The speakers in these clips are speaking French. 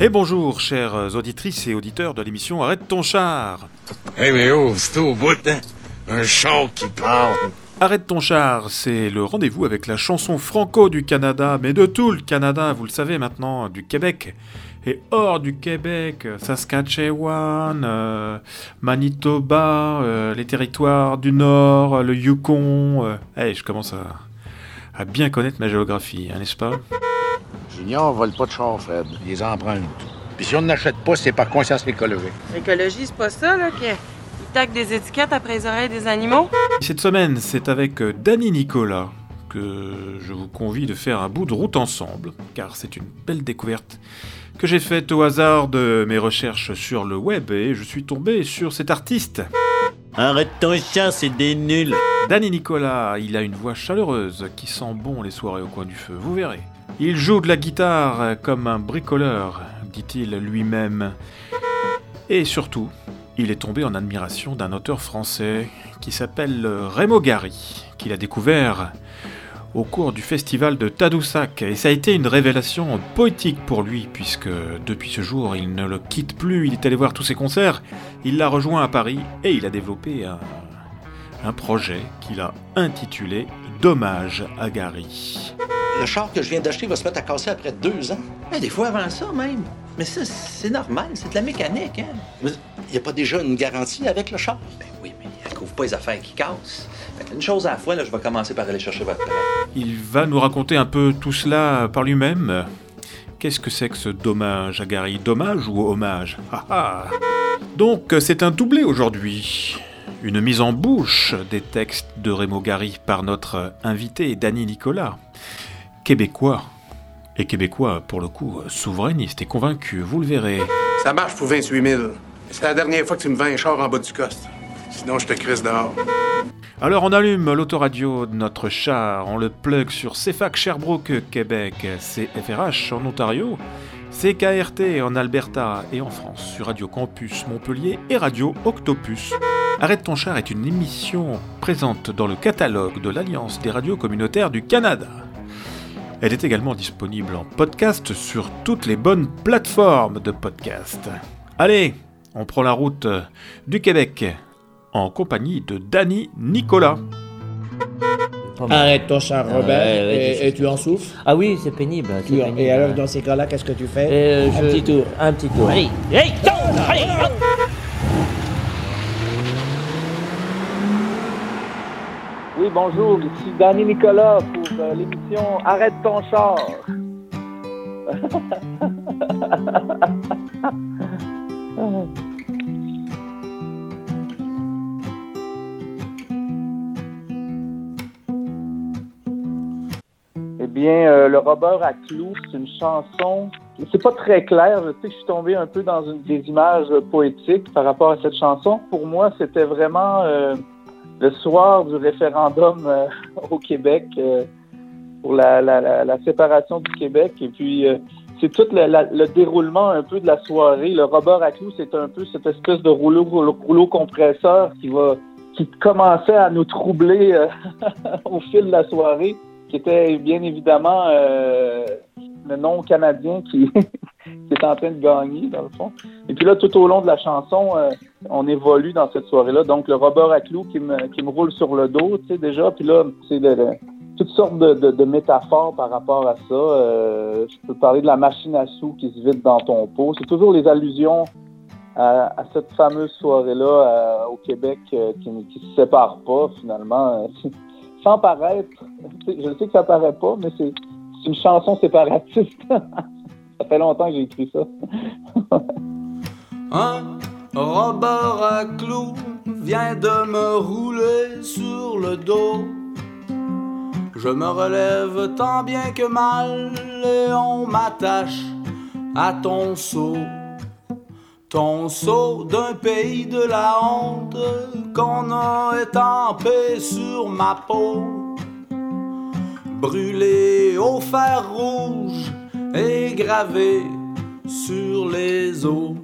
Et bonjour, chères auditrices et auditeurs de l'émission Arrête ton char. Hey, mais oh, c'est au bout, hein? Un char qui parle. Arrête ton char, c'est le rendez-vous avec la chanson franco du Canada, mais de tout le Canada, vous le savez maintenant, du Québec. Et hors du Québec, Saskatchewan, euh, Manitoba, euh, les territoires du Nord, le Yukon. euh. Hey, je commence à, à bien connaître ma géographie, hein, n'est-ce pas? Junior vole pas de char, Fred. Il les emprunte. Puis si on n'achète pas, c'est par conscience écologique. L'écologie, c'est pas ça, là, qu'ils taquent des étiquettes après les oreilles des animaux? Cette semaine, c'est avec euh, Danny Nicolas que je vous convie de faire un bout de route ensemble, car c'est une belle découverte que j'ai faite au hasard de mes recherches sur le web et je suis tombé sur cet artiste. Arrête ton chien, c'est des nuls. Danny Nicolas, il a une voix chaleureuse qui sent bon les soirées au coin du feu, vous verrez. Il joue de la guitare comme un bricoleur, dit-il lui-même. Et surtout, il est tombé en admiration d'un auteur français qui s'appelle Raymond Gary, qu'il a découvert au cours du festival de Tadoussac. Et ça a été une révélation poétique pour lui, puisque depuis ce jour, il ne le quitte plus, il est allé voir tous ses concerts, il l'a rejoint à Paris et il a développé un, un projet qu'il a intitulé Dommage à Gary. Le char que je viens d'acheter va se mettre à casser après deux ans. Mais des fois avant ça même. Mais ça, c'est normal, c'est de la mécanique, hein? Mais Il n'y a pas déjà une garantie avec le char? Ben oui, mais elle couvre pas les affaires qui cassent. Une chose à la fois, là, je vais commencer par aller chercher votre prêt. Il va nous raconter un peu tout cela par lui-même. Qu'est-ce que c'est que ce dommage à Gary Dommage ou hommage? Ah ah Donc c'est un doublé aujourd'hui. Une mise en bouche des textes de Raymond Gary par notre invité Danny Nicolas. Québécois. Et québécois, pour le coup, souverainiste et convaincu, vous le verrez. Ça marche pour 28 000. C'est la dernière fois que tu me vends un char en bas du coste. Sinon, je te crisse dehors. Alors on allume l'autoradio de notre char, on le plug sur CFAC Sherbrooke, Québec, CFRH en Ontario, CKRT en Alberta et en France, sur Radio Campus Montpellier et Radio Octopus. Arrête ton char est une émission présente dans le catalogue de l'Alliance des radios communautaires du Canada. Elle est également disponible en podcast sur toutes les bonnes plateformes de podcast. Allez, on prend la route du Québec en compagnie de Danny Nicolas. Arrête ton char, Robert, ouais, et, tu en souffles. Ah oui, c'est pénible. et alors, dans ces cas-là, qu'est-ce que tu fais Euh, Un je- petit tour. Un petit tour. Allez, hey, non, allez, Oui, bonjour, ici Danny Nicolas pour euh, l'émission Arrête ton char. Eh bien, euh, le Robert à clous, c'est une chanson. C'est pas très clair. Je sais que je suis tombé un peu dans une, des images poétiques par rapport à cette chanson. Pour moi, c'était vraiment euh, le soir du référendum euh, au Québec euh, pour la, la, la, la séparation du Québec. Et puis, euh, c'est tout le, le déroulement un peu de la soirée. Le Robert à clous, c'est un peu cette espèce de rouleau, rouleau, rouleau compresseur qui va qui commençait à nous troubler euh, au fil de la soirée, qui était bien évidemment euh, le nom canadien qui, qui est en train de gagner, dans le fond. Et puis là, tout au long de la chanson, euh, on évolue dans cette soirée-là. Donc, le Robert à clous qui me, qui me roule sur le dos, tu sais, déjà. Puis là, c'est toutes sortes de, métaphores par rapport à ça. Euh, je peux parler de la machine à sous qui se vide dans ton pot. C'est toujours les allusions à, cette fameuse soirée-là au Québec euh, qui ne se sépare pas, finalement. Sans paraître, je sais que ça paraît pas, mais c'est une chanson séparatiste. ça fait longtemps que j'ai écrit ça. Un Robert à clous vient de me rouler sur le dos. Je me relève tant bien que mal et on m'attache à ton seau. Ton seau d'un pays de la honte qu'on a étampé sur ma peau. Brûlé au fer rouge et gravé sur les os.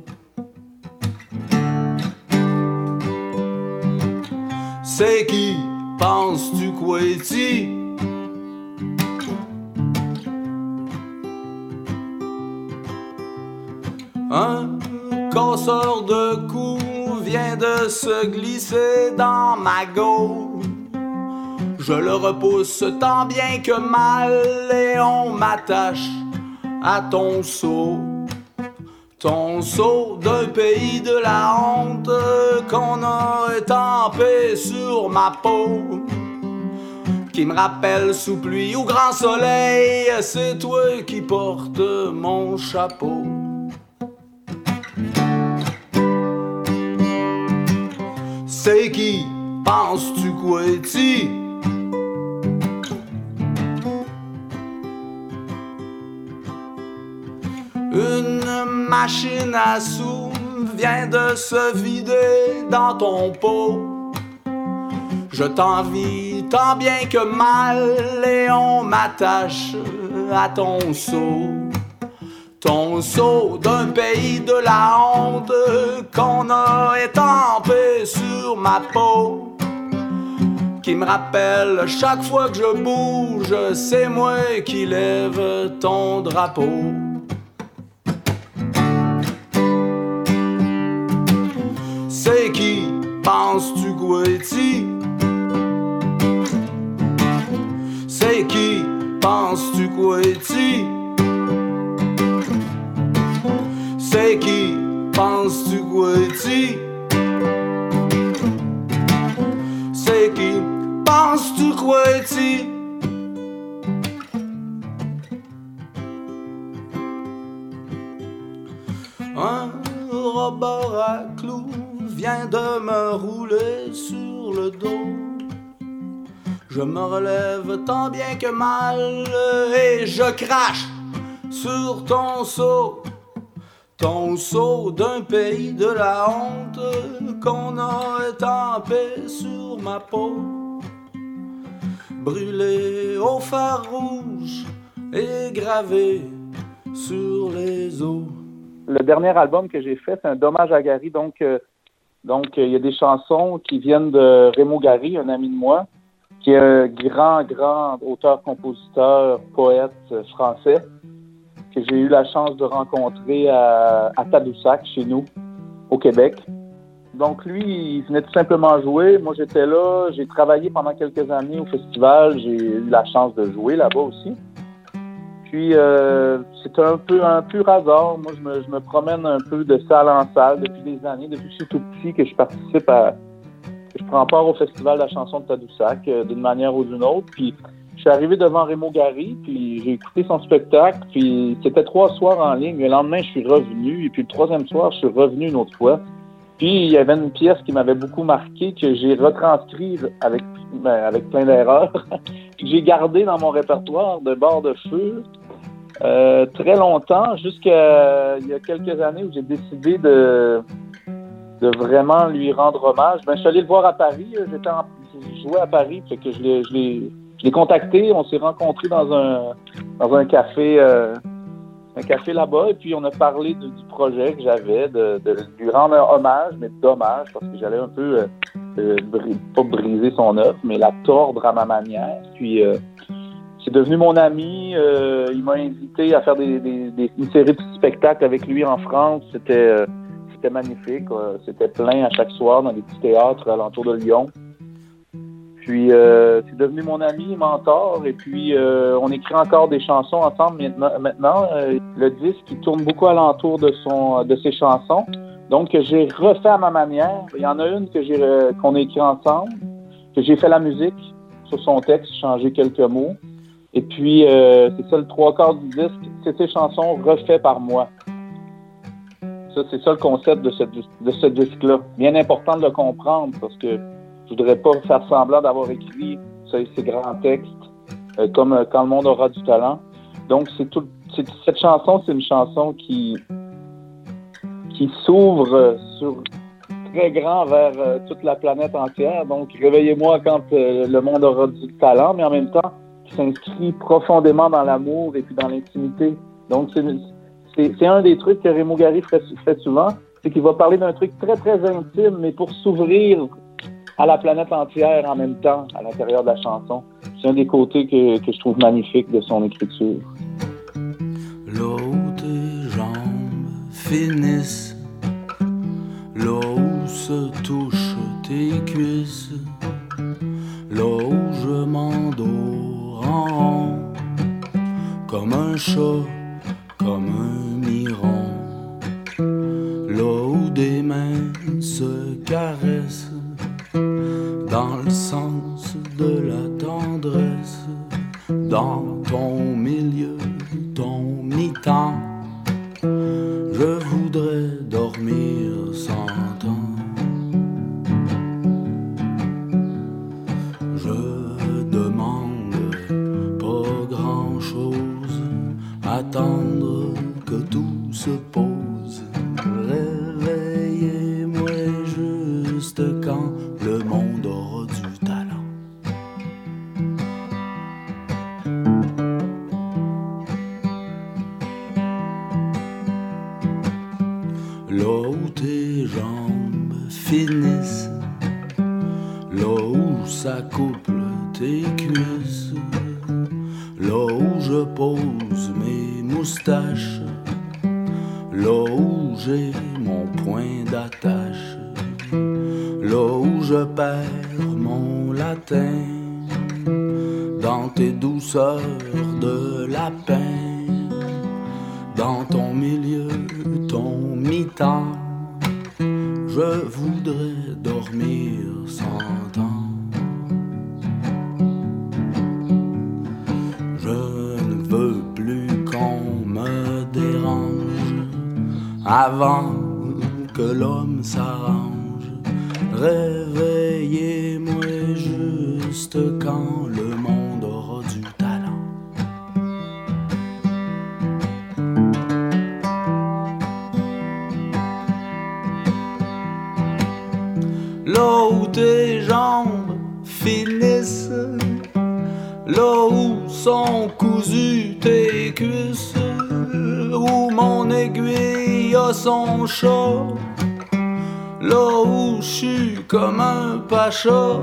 C'est qui, penses-tu, Quetti? casseur de cou vient de se glisser dans ma go. Je le repousse tant bien que mal et on m'attache à ton seau. Ton seau d'un pays de la honte qu'on a étampé sur ma peau. Qui me rappelle sous pluie ou grand soleil, c'est toi qui portes mon chapeau. C'est qui, penses-tu quoi, machine à sous vient de se vider dans ton pot. Je t'envie tant bien que mal et on m'attache à ton seau. Ton seau d'un pays de la honte qu'on a étampé sur ma peau. Qui me rappelle chaque fois que je bouge, c'est moi qui lève ton drapeau. Qui, penses-tu, Guetti? C'est qui, penses-tu, Guetti? C'est qui, penses-tu, Guetti? C'est qui, penses-tu, Guetti? De me rouler sur le dos. Je me relève tant bien que mal et je crache sur ton seau. Ton seau d'un pays de la honte qu'on a étampé sur ma peau. Brûlé au fer rouge et gravé sur les eaux. Le dernier album que j'ai fait, c'est un dommage à Gary. Donc, euh, donc il y a des chansons qui viennent de Raymond Gary, un ami de moi, qui est un grand, grand auteur, compositeur, poète français que j'ai eu la chance de rencontrer à, à Tadoussac, chez nous, au Québec. Donc lui, il venait tout simplement jouer. Moi, j'étais là. J'ai travaillé pendant quelques années au festival. J'ai eu la chance de jouer là-bas aussi. Puis euh, c'est un peu un pur hasard. Moi, je me, promène un peu de salle en salle depuis des années, depuis que je suis tout petit, que je participe à, que je prends part au festival de la chanson de Tadoussac euh, d'une manière ou d'une autre. Puis je suis arrivé devant Raymond Gary, puis j'ai écouté son spectacle. Puis c'était trois soirs en ligne. Le lendemain, je suis revenu, et puis le troisième soir, je suis revenu une autre fois. Puis il y avait une pièce qui m'avait beaucoup marqué que j'ai retranscrit avec ben, avec plein d'erreurs. j'ai gardé dans mon répertoire de bord de feu euh, très longtemps, jusqu'à il y a quelques années où j'ai décidé de, de vraiment lui rendre hommage. Ben, je suis allé le voir à Paris. J'étais en, je jouais à Paris, fait que je l'ai, je l'ai, je l'ai contacté. On s'est rencontrés dans un, dans un café, euh, un café là-bas, et puis on a parlé du projet que j'avais, de, de, lui rendre un hommage, mais dommage, parce que j'allais un peu, euh, euh, pas briser son œuvre, mais la tordre à ma manière. Puis euh, c'est devenu mon ami. Euh, il m'a invité à faire des, des, des- une série de spectacles avec lui en France. C'était euh, magnifique. quoi. C'était plein à chaque soir dans des petits théâtres alentour de Lyon. Puis euh, c'est devenu mon ami, mentor. Et puis euh, on écrit encore des chansons ensemble maintenant. Euh, le disque il tourne beaucoup alentour de son de ses chansons. Donc j'ai refait à ma manière. Il y en a une que euh, qu'on a écrit ensemble, que j'ai fait la musique sur son texte, changé quelques mots. Et puis, euh, c'est ça le trois quarts du disque, c'est ces chansons refaites par moi. Ça, c'est ça le concept de ce, disque-là. Bien important de le comprendre parce que je voudrais pas faire semblant d'avoir écrit ce- ces grands textes euh, comme euh, Quand le monde aura du talent. Donc, c'est tout. Cette chanson, c'est une chanson qui qui s'ouvre euh, sur très grand vers toute la planète entière. Donc, réveillez-moi quand le monde aura du talent, mais en même temps, qui s'inscrit profondément dans l'amour et puis dans l'intimité. Donc, c'est, un des trucs que Raymond Gary fait, souvent, c'est qu'il va parler d'un truc très, très intime, mais pour s'ouvrir à la planète entière en même temps, à l'intérieur de la chanson. C'est un des côtés que, que je trouve magnifique de son écriture. L'eau tes jambes finissent là où se touchent tes cuisses, où je comme un chat, comme un mes moustaches, là où j'ai mon point d'attache, là où je perds mon latin, dans tes douceurs de lapin, dans ton milieu, ton mi-temps, je voudrais dormir avant que l'homme s'arrange. Réveillez-moi juste quand le monde aura du talent. Là où tes jambes finissent, là où sont cousues tes cuisses, où mon aiguille a son chat, là où je suis comme un pacha,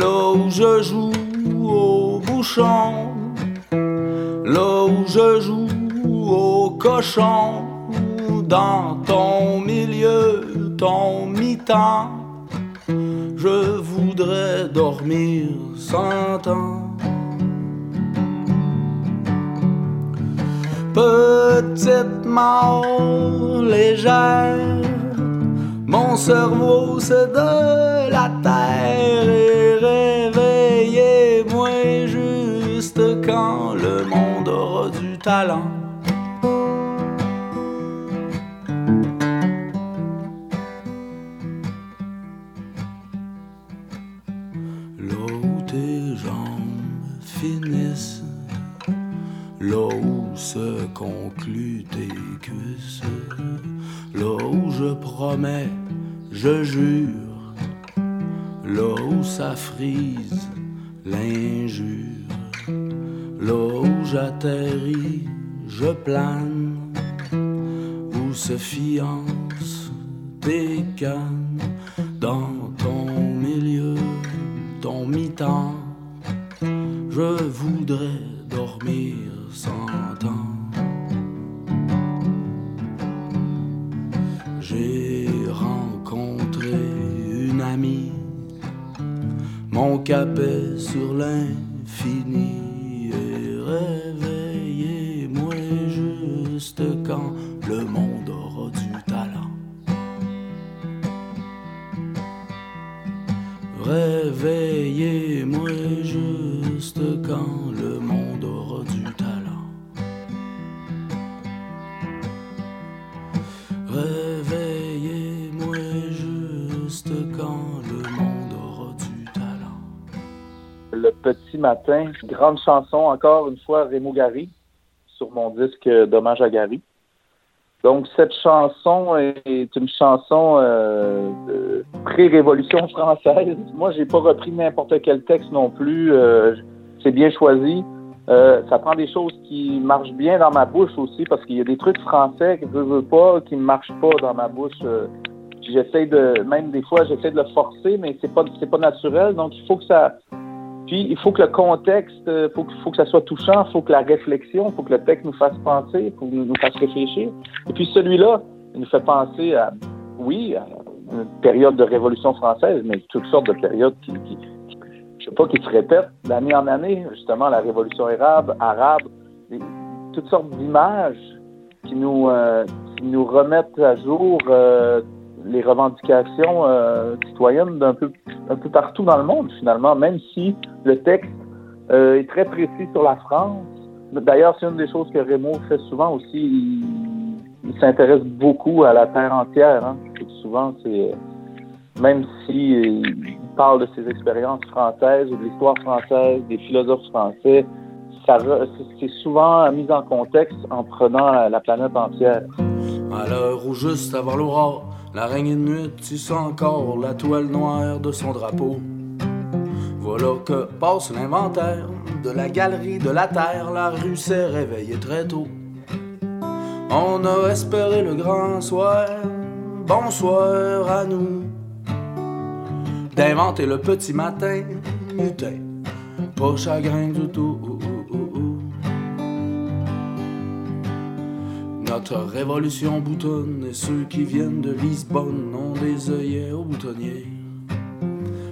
là où je joue au bouchon, là où je joue au cochon, dans ton milieu, ton mi-temps, je voudrais dormir sans temps. Petite mort légère, mon cerveau c'est de la terre et réveillez-moi juste quand le monde aura du talent. Où tes jambes finissent, où se concluent tes cuisses, là où je promets, je jure, là où ça frise l'injure, là où j'atterris, je plane, où se fiancent tes cannes. Dans ton milieu, ton mi-temps. Le monde aura du talent. Réveillez-moi juste quand le monde aura du talent. Réveillez-moi juste quand le monde aura du talent. Le petit matin, grande chanson, encore une fois, Rémo Gary, sur mon disque Dommage à Gary. Donc, cette chanson est une chanson euh, de pré-révolution française. Moi, j'ai pas repris n'importe quel texte non plus. Euh, c'est bien choisi. Euh, ça prend des choses qui marchent bien dans ma bouche aussi, parce qu'il y a des trucs français que je veux pas, qui ne marchent pas dans ma bouche. Euh, j'essaie de, même des fois, j'essaie de le forcer, mais c'est pas, c'est pas naturel. Donc, il faut que ça, puis il faut que le contexte, il faut, que- faut que ça soit touchant, il faut que la réflexion, il faut que le texte nous fasse penser, faut nous, nous fasse réfléchir. Et puis celui-là, il nous fait penser à oui, une période de révolution française, mais toutes sortes de périodes qui, qui, je sais pas, qui se répètent d'année en année. Justement, la révolution arabe, arabe, toutes sortes d'images qui nous, euh, qui nous remettent à jour euh, les revendications euh, citoyennes d'un peu, un peu partout dans le monde, finalement, même si le texte euh, est très précis sur la France. D'ailleurs, c'est une des choses que Raymond fait souvent aussi. Il, s'intéresse beaucoup à la terre entière. Hein. Souvent, c'est même si il parle de ses expériences françaises ou de l'histoire française, des philosophes français, c'est- souvent mis en contexte en prenant la, la planète entière. À l'heure où juste avant l'aurore, l'araignée de nuit tisse encore la toile noire de son drapeau. Voilà que passe l'inventaire de la galerie de la terre, la rue s'est réveillée très tôt. On a espéré le grand soir, bonsoir à nous, d'inventer le petit matin, mutin, pas chagrin du tout. Notre révolution boutonne et ceux qui viennent de Lisbonne ont des œillets aux boutonniers.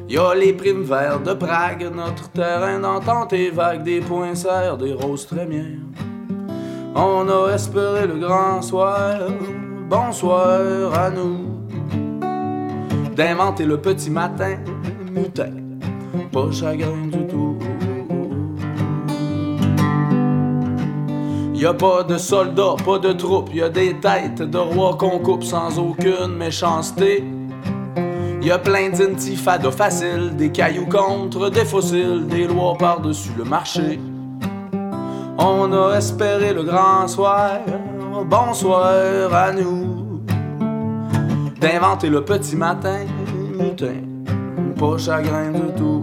Y a les primes verts de Prague, notre terrain d'entente est vague, des points des roses trémières. On a espéré le grand soir, bonsoir à nous, d'inventer le petit matin, mutin, pas chagrin du tout. Y a pas de soldats, pas de troupes, y a des têtes de rois qu'on coupe sans aucune méchanceté. Y a plein d'intifadas faciles, des cailloux contre des fossiles, des lois par-dessus le marché. On a espéré le grand soir, bonsoir à nous, d'inventer le petit matin, mutin, pas chagrin du tout.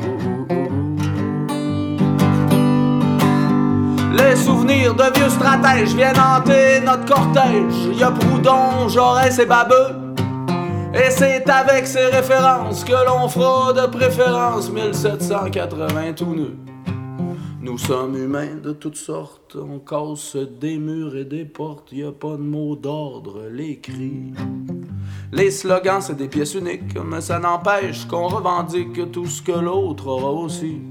Les souvenirs de vieux stratèges viennent hanter notre cortège. Y a Proudhon, Jaurès et Babeux. Et c'est avec ces références que l'on fera de préférence 1780 tout nu. Nous sommes humains de toutes sortes, on casse des murs et des portes, y a pas de mot d'ordre, les cris. Les slogans, c'est des pièces uniques, mais ça n'empêche qu'on revendique tout ce que l'autre aura aussi.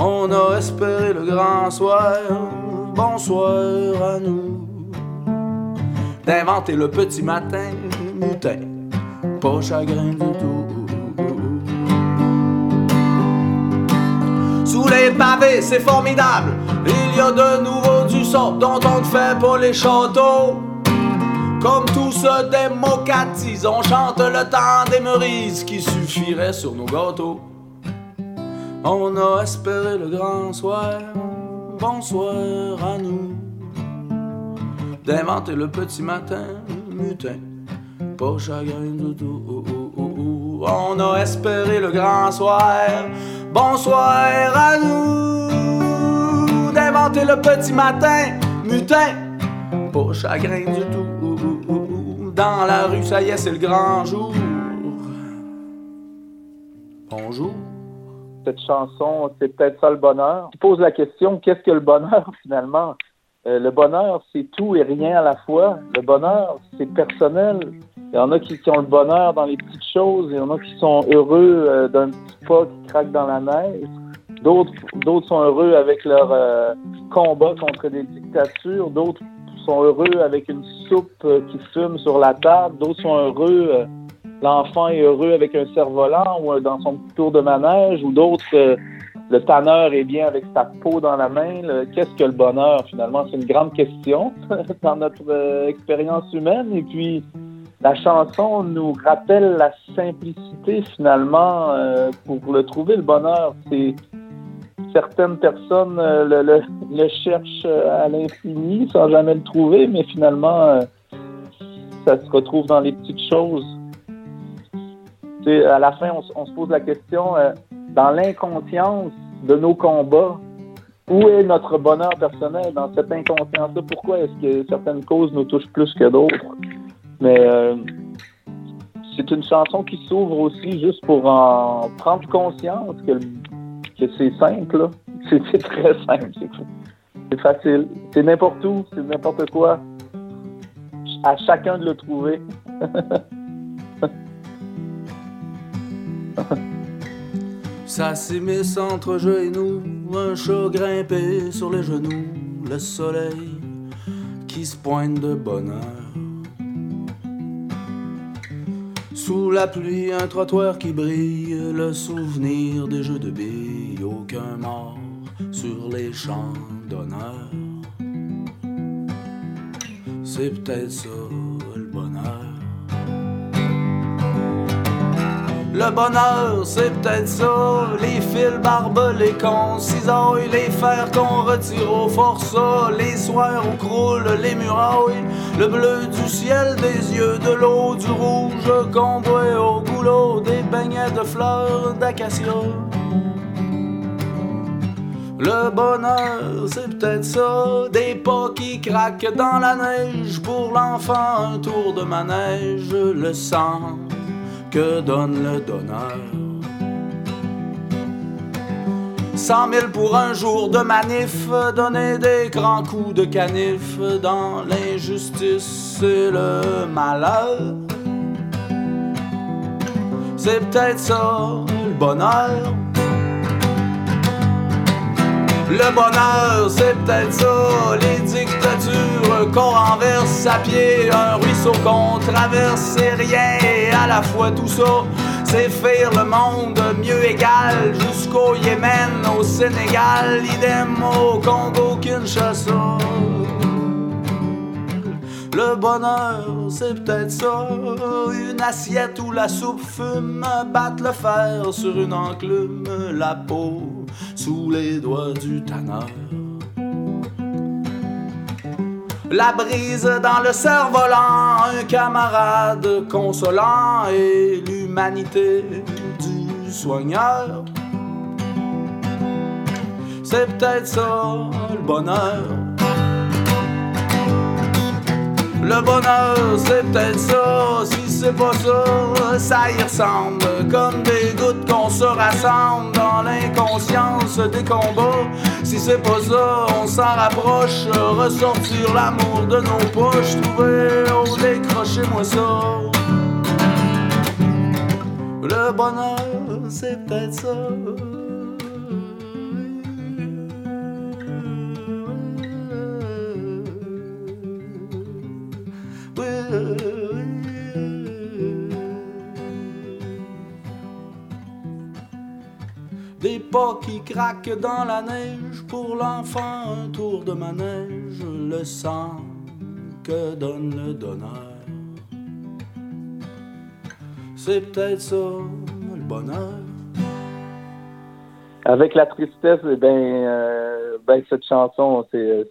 On a espéré le grand soir, bonsoir à nous, d'inventer le petit matin, mutin, pas chagrin du tout. Sous les pavés, c'est formidable, il y a de nouveau du sang dont on ne fait pas les châteaux. Comme tout se démocratise, on chante le temps des merises qui suffirait sur nos gâteaux. On a espéré le grand soir, bonsoir à nous, d'inventer le petit matin, mutin, pas chagrin du tout. On a espéré le grand soir, bonsoir à nous, d'inventer le petit matin, mutin, pas chagrin du tout. Dans la rue, ça y est, c'est le grand jour. Bonjour. Cette chanson, c'est peut-être ça le bonheur. Tu poses la question, qu'est-ce que le bonheur finalement? Euh, le bonheur, c'est tout et rien à la fois. Le bonheur, c'est personnel. Il y en a qui, ont le bonheur dans les petites choses, il y en a qui sont heureux euh, d'un petit pas qui craque dans la neige. D'autres, sont heureux avec leur euh, combat contre des dictatures. D'autres sont heureux avec une soupe qui fume sur la table. D'autres sont heureux l'enfant est heureux avec un cerf-volant ou euh, dans son tour de manège, ou d'autres, euh, le tanneur est bien avec sa peau dans la main. Qu'est-ce que le bonheur, finalement? C'est une grande question dans notre euh, expérience humaine. Et puis, la chanson nous rappelle la simplicité, finalement, pour le trouver, le bonheur. C'est certaines personnes le, cherchent à l'infini sans jamais le trouver, mais finalement, ça se retrouve dans les petites choses. Tu sais, à la fin, on, se pose la question, euh, dans l'inconscience de nos combats, où est notre bonheur personnel? Dans cette inconscience-là? Pourquoi est-ce que certaines causes nous touchent plus que d'autres? Mais euh, c'est une chanson qui s'ouvre aussi juste pour en prendre conscience que, que c'est simple. C'est très simple. C'est facile. C'est n'importe où, c'est n'importe quoi. À chacun de le trouver. Ça s'immisce entre jeu et nous, un chat grimpé sur les genoux, le soleil qui se pointe de bonheur. Sous la pluie, un trottoir qui brille, le souvenir des jeux de billes, aucun mort sur les champs d'honneur. C'est peut-être ça le bonheur. Le bonheur, c'est peut-être ça. Les fils barbelés qu'on cisaille, les fers qu'on retire au forçat, les soirs où croulent les murailles, le bleu du ciel, des yeux, de l'eau, du rouge qu'on boit au goulot, des beignets de fleurs d'acacia. Le bonheur, c'est peut-être ça, des pas qui craquent dans la neige, pour l'enfant un tour de manège, le sang que donne le donneur. Cent mille pour un jour de manif, donner des grands coups de canif dans l'injustice et le malheur. C'est peut-être ça le bonheur. Le bonheur, c'est peut-être ça, les dictatures qu'on renverse à pied, un ruisseau qu'on traverse, c'est rien, et à la fois tout ça, c'est faire le monde mieux égal, jusqu'au Yémen, au Sénégal, idem au Congo, Kinshasa. Le bonheur, c'est peut-être ça, une assiette où la soupe fume, battre le fer sur une enclume, la peau sous les doigts du tanneur. La brise dans le cerf-volant, un camarade consolant et l'humanité du soigneur. C'est peut-être ça le bonheur. Le bonheur, c'est peut-être ça. Si c'est pas ça, ça y ressemble. Comme des gouttes qu'on se rassemble dans l'inconscience des combats. Si c'est pas ça, on s'en rapproche. Ressortir l'amour de nos poches. Trouver, oh, décrochez-moi ça. Le bonheur, c'est peut-être ça. Qui craquent dans la neige, pour l'enfant un tour de manège, le sang que donne le donneur. C'est peut-être ça le bonheur. Avec la tristesse, eh ben, euh, ben cette chanson, c'est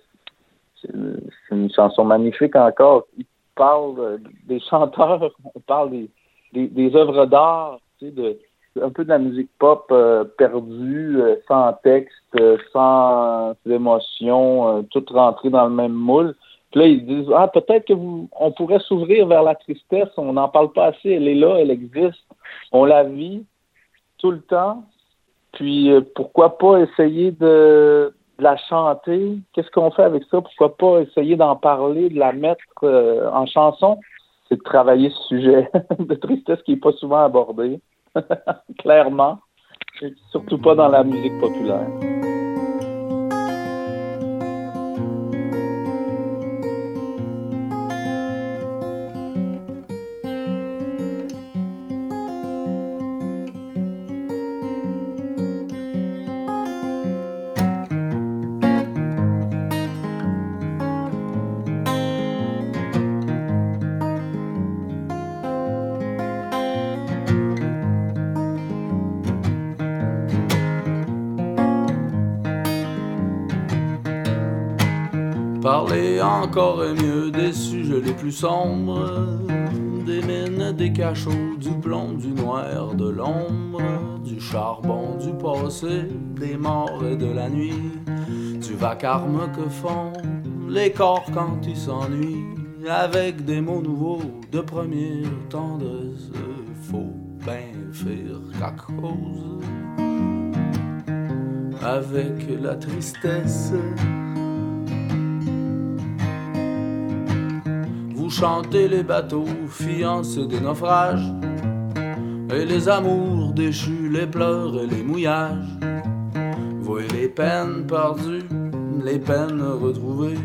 c'est une chanson magnifique encore. Il parle des chanteurs, on parle des, œuvres d'art, de, un peu de la musique pop euh, perdue, euh, sans texte, euh, sans émotion, tout rentré dans le même moule. Puis là, ils disent Ah, peut-être que vous on pourrait s'ouvrir vers la tristesse, on n'en parle pas assez, elle est là, elle existe, on la vit tout le temps. Puis pourquoi pas essayer de, de la chanter? Qu'est-ce qu'on fait avec ça? Pourquoi pas essayer d'en parler, de la mettre en chanson? C'est de travailler ce sujet de tristesse qui n'est pas souvent abordé. Clairement. Surtout pas dans la musique populaire. Parler encore mieux des sujets les plus sombres, des mines, des cachots, du plomb, du noir, de l'ombre, du charbon, du passé, des morts et de la nuit, du vacarme que font les corps quand ils s'ennuient, avec des mots nouveaux de première tendresse, faut bien faire quelque chose avec la tristesse. Vous chantez les bateaux, fiancés des naufrages. et les amours déchus, les pleurs et les mouillages. Voyez les peines perdues, les peines retrouvées.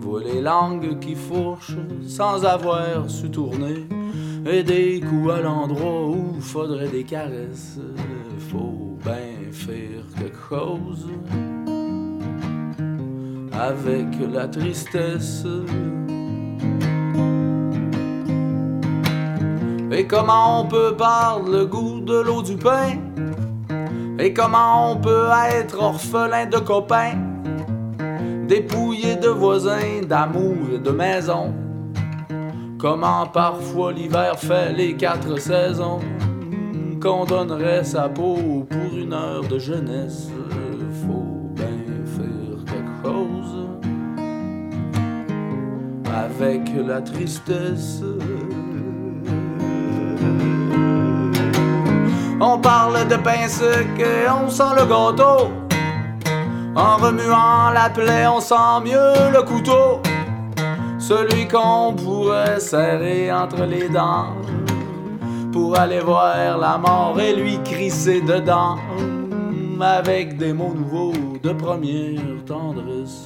Voyez les langues qui fourchent sans avoir su tourner. Et des coups à l'endroit où faudrait des caresses. Faut bien faire quelque chose avec la tristesse. Et comment on peut perdre le goût de l'eau du pain? Et comment on peut être orphelin de copains? Dépouillé de voisins, d'amour et de maison? Comment parfois l'hiver fait les quatre saisons? Qu'on donnerait sa peau pour une heure de jeunesse? Faut bien faire quelque chose avec la tristesse. On parle de pain sec on sent le gâteau. En remuant la plaie, on sent mieux le couteau. Celui qu'on pourrait serrer entre les dents. Pour aller voir la mort et lui crisser dedans. Avec des mots nouveaux de première tendresse.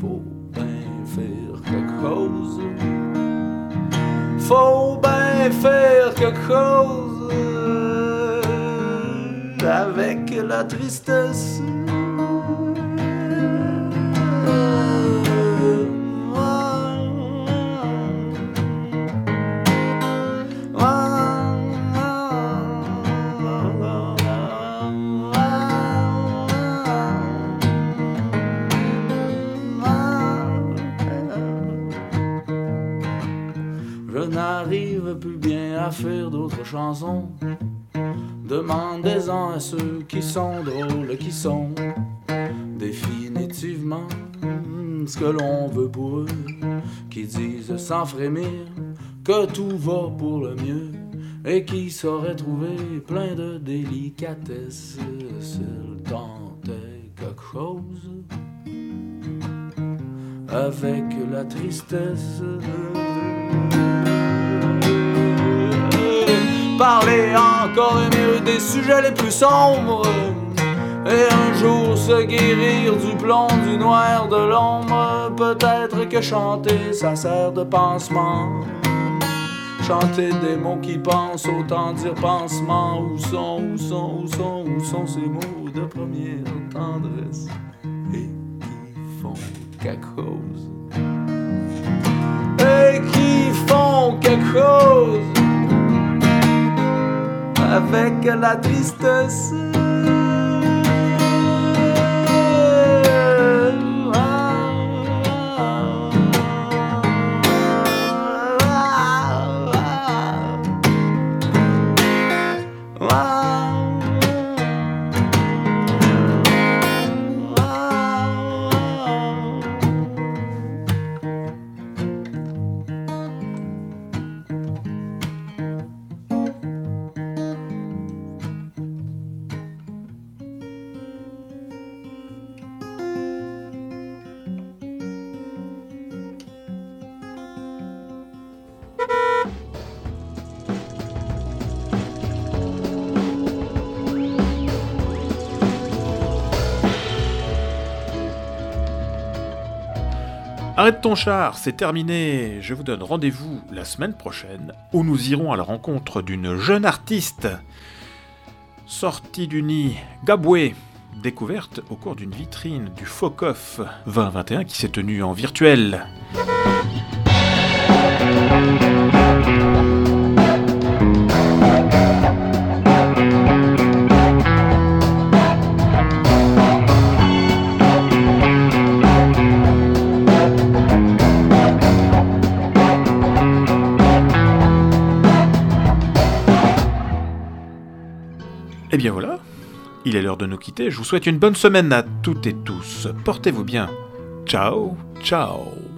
Faut bien faire quelque chose. Faut bien faire quelque chose avec la tristesse. Faire d'autres chansons. Demandez-en à ceux qui sont drôles, qui sont définitivement ce que l'on veut pour eux, qui disent sans frémir que tout va pour le mieux et qui sauraient trouver plein de délicatesses s'ils tentaient quelque chose avec la tristesse. Parler encore mieux des sujets les plus sombres et un jour se guérir du plomb, du noir, de l'ombre. Peut-être que chanter ça sert de pansement. Chanter des mots qui pensent, autant dire pansement. Où sont, où sont, où sont, où sont ces mots de première tendresse? Et qui font quelque chose? Et qui font quelque chose? Avec la tristesse. Ton char, c'est terminé. Je vous donne rendez-vous la semaine prochaine où nous irons à la rencontre d'une jeune artiste sortie du nid, Gaboué, découverte au cours d'une vitrine du FOCOF 2021 qui s'est tenue en virtuel. Il est l'heure de nous quitter. Je vous souhaite une bonne semaine à toutes et tous. Portez-vous bien. Ciao, ciao.